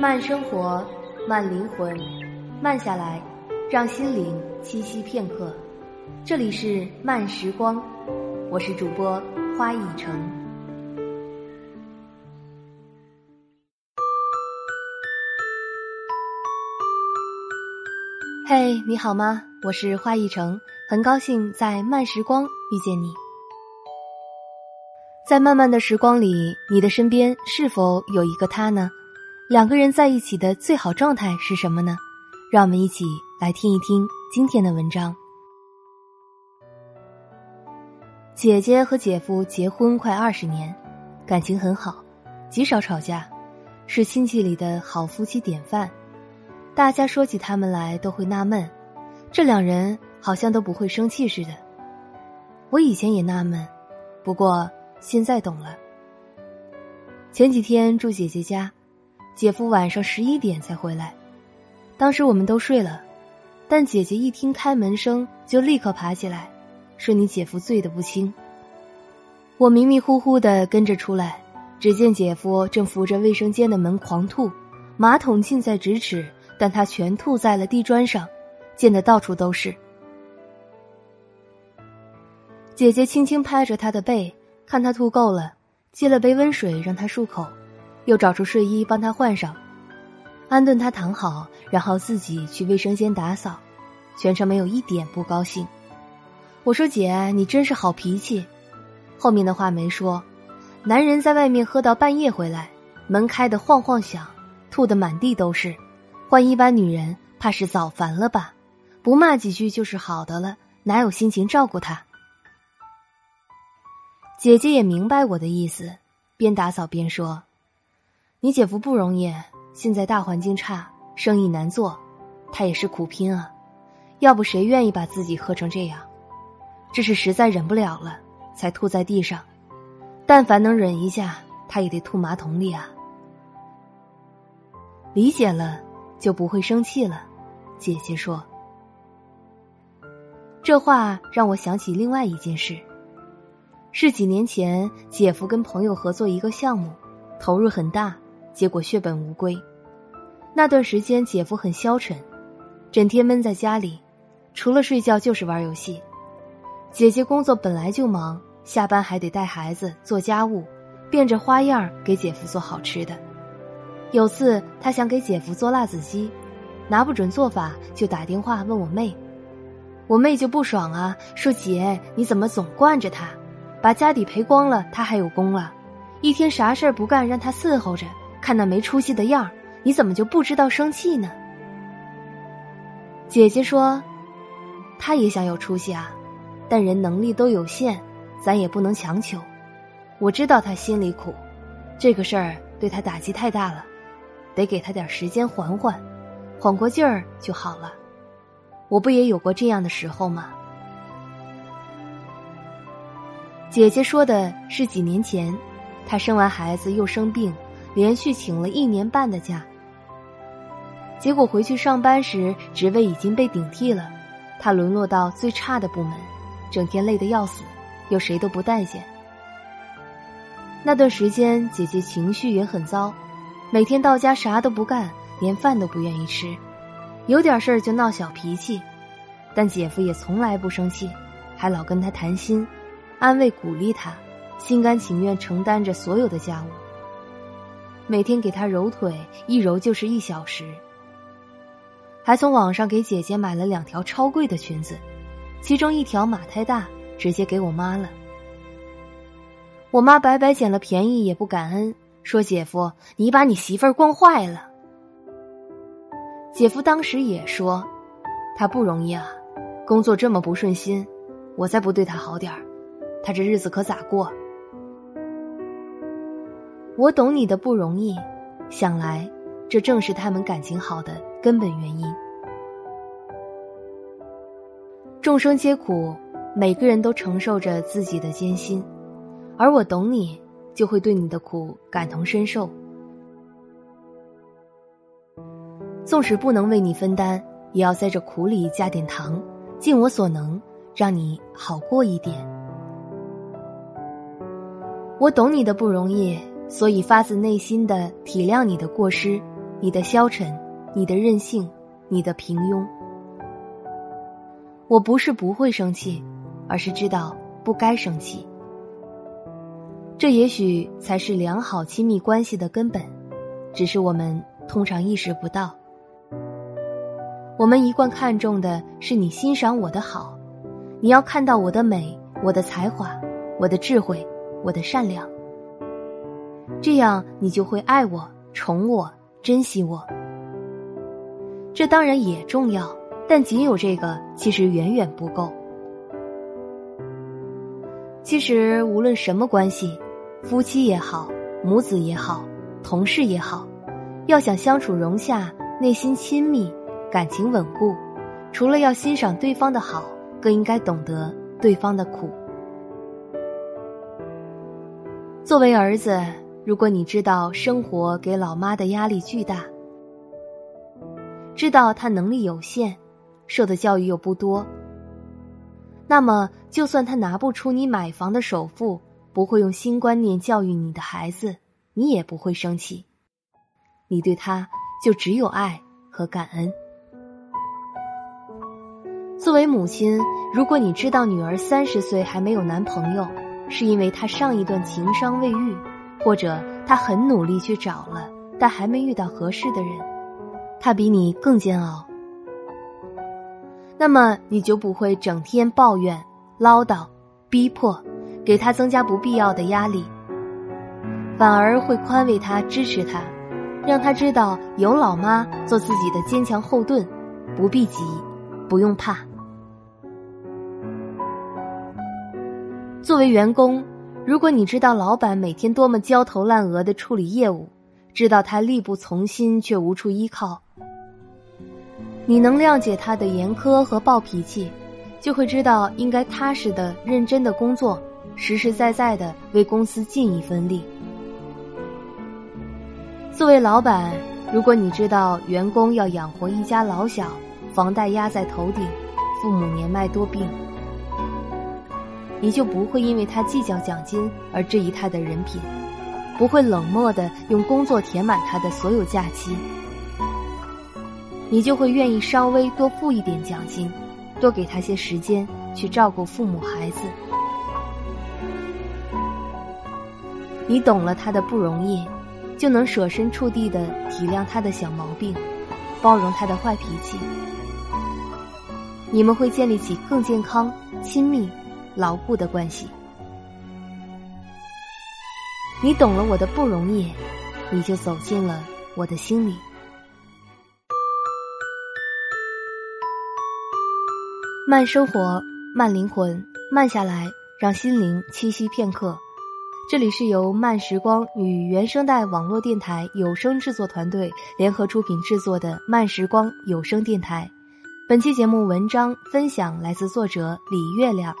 慢生活，慢灵魂，慢下来，让心灵栖息片刻。这里是慢时光，我是主播花一成。嘿，你好吗？我是花一成，很高兴在慢时光遇见你。在漫漫的时光里，你的身边是否有一个他呢？两个人在一起的最好状态是什么呢？让我们一起来听一听今天的文章。姐姐和姐夫结婚快二十年，感情很好，极少吵架，是亲戚里的好夫妻典范。大家说起他们来都会纳闷，这两人好像都不会生气似的。我以前也纳闷，不过。现在懂了。前几天住姐姐家，姐夫晚上十一点才回来，当时我们都睡了，但姐姐一听开门声就立刻爬起来，说你姐夫醉得不轻。我迷迷糊糊的跟着出来，只见姐夫正扶着卫生间的门狂吐，马桶近在咫尺，但他全吐在了地砖上，溅得到处都是。姐姐轻轻拍着他的背。看他吐够了，接了杯温水让他漱口，又找出睡衣帮他换上，安顿他躺好，然后自己去卫生间打扫，全程没有一点不高兴。我说姐，你真是好脾气。后面的话没说。男人在外面喝到半夜回来，门开的晃晃响，吐的满地都是，换一般女人怕是早烦了吧？不骂几句就是好的了，哪有心情照顾他？姐姐也明白我的意思，边打扫边说：“你姐夫不容易，现在大环境差，生意难做，他也是苦拼啊。要不谁愿意把自己喝成这样？这是实在忍不了了，才吐在地上。但凡能忍一下，他也得吐马桶里啊。理解了，就不会生气了。”姐姐说。这话让我想起另外一件事。是几年前，姐夫跟朋友合作一个项目，投入很大，结果血本无归。那段时间，姐夫很消沉，整天闷在家里，除了睡觉就是玩游戏。姐姐工作本来就忙，下班还得带孩子做家务，变着花样给姐夫做好吃的。有次，她想给姐夫做辣子鸡，拿不准做法，就打电话问我妹。我妹就不爽啊，说姐你怎么总惯着他？把家底赔光了，他还有功了，一天啥事儿不干，让他伺候着，看那没出息的样儿，你怎么就不知道生气呢？姐姐说，他也想有出息啊，但人能力都有限，咱也不能强求。我知道他心里苦，这个事儿对他打击太大了，得给他点时间缓缓，缓过劲儿就好了。我不也有过这样的时候吗？姐姐说的是几年前，她生完孩子又生病，连续请了一年半的假。结果回去上班时，职位已经被顶替了，他沦落到最差的部门，整天累得要死，又谁都不待见。那段时间，姐姐情绪也很糟，每天到家啥都不干，连饭都不愿意吃，有点事儿就闹小脾气，但姐夫也从来不生气，还老跟她谈心。安慰鼓励他，心甘情愿承担着所有的家务。每天给他揉腿，一揉就是一小时。还从网上给姐姐买了两条超贵的裙子，其中一条码太大，直接给我妈了。我妈白白捡了便宜也不感恩，说：“姐夫，你把你媳妇儿惯坏了。”姐夫当时也说：“他不容易啊，工作这么不顺心，我再不对他好点儿。”他这日子可咋过？我懂你的不容易，想来这正是他们感情好的根本原因。众生皆苦，每个人都承受着自己的艰辛，而我懂你，就会对你的苦感同身受。纵使不能为你分担，也要在这苦里加点糖，尽我所能，让你好过一点。我懂你的不容易，所以发自内心的体谅你的过失，你的消沉，你的任性，你的平庸。我不是不会生气，而是知道不该生气。这也许才是良好亲密关系的根本，只是我们通常意识不到。我们一贯看重的是你欣赏我的好，你要看到我的美、我的才华、我的智慧、我的善良，这样你就会爱我、宠我、珍惜我。这当然也重要。但仅有这个其实远远不够。其实无论什么关系，夫妻也好，母子也好，同事也好，要想相处融洽，内心亲密，感情稳固，除了要欣赏对方的好，更应该懂得对方的苦。作为儿子，如果你知道生活给老妈的压力巨大，知道她能力有限。受的教育又不多，那么就算他拿不出你买房的首付，不会用新观念教育你的孩子，你也不会生气。你对他就只有爱和感恩。作为母亲，如果你知道女儿三十岁还没有男朋友，是因为她上一段情伤未愈，或者他很努力去找了，但还没遇到合适的人，他比你更煎熬。那么你就不会整天抱怨、唠叨、逼迫，给他增加不必要的压力，反而会宽慰他、支持他，让他知道有老妈做自己的坚强后盾，不必急，不用怕。作为员工，如果你知道老板每天多么焦头烂额的处理业务，知道他力不从心却无处依靠。你能谅解他的严苛和暴脾气，就会知道应该踏实的、认真的工作，实实在在的为公司尽一份力。作为老板，如果你知道员工要养活一家老小，房贷压在头顶，父母年迈多病，你就不会因为他计较奖金而质疑他的人品，不会冷漠的用工作填满他的所有假期。你就会愿意稍微多付一点奖金，多给他些时间去照顾父母孩子。你懂了他的不容易，就能舍身处地的体谅他的小毛病，包容他的坏脾气。你们会建立起更健康、亲密、牢固的关系。你懂了我的不容易，你就走进了我的心里。慢生活，慢灵魂，慢下来，让心灵栖息片刻。这里是由慢时光与原声带网络电台有声制作团队联合出品制作的慢时光有声电台。本期节目文章分享来自作者李月亮。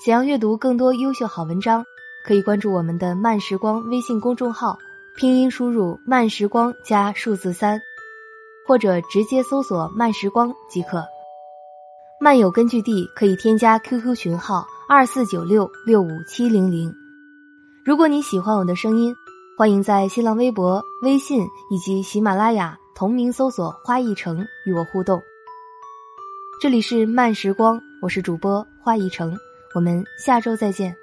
想要阅读更多优秀好文章，可以关注我们的慢时光微信公众号，拼音输入慢时光加数字三，或者直接搜索慢时光即可。漫友根据地可以添加 QQ 群号二四九六六五七零零。如果你喜欢我的声音，欢迎在新浪微博、微信以及喜马拉雅同名搜索“花一城”与我互动。这里是慢时光，我是主播花一城，我们下周再见。